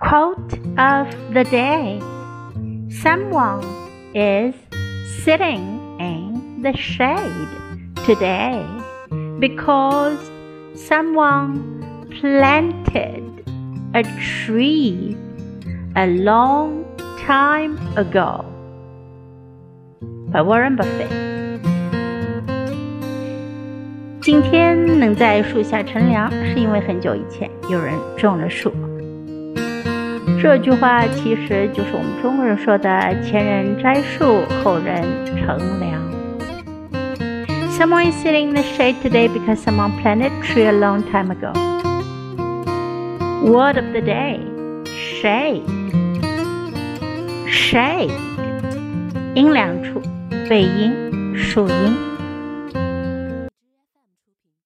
Quote of the day Someone is sitting in the shade today because someone planted a tree a long time ago. By Warren Buffett. 今天能在树下乘凉，是因为很久以前有人种了树。 这句话其实就是我们中国人说的“前人栽树，后人乘凉”。Someone is sitting in the shade today because someone planted a tree a long time ago. Word of the day: shade. Shade. 阴凉处，背阴，树荫。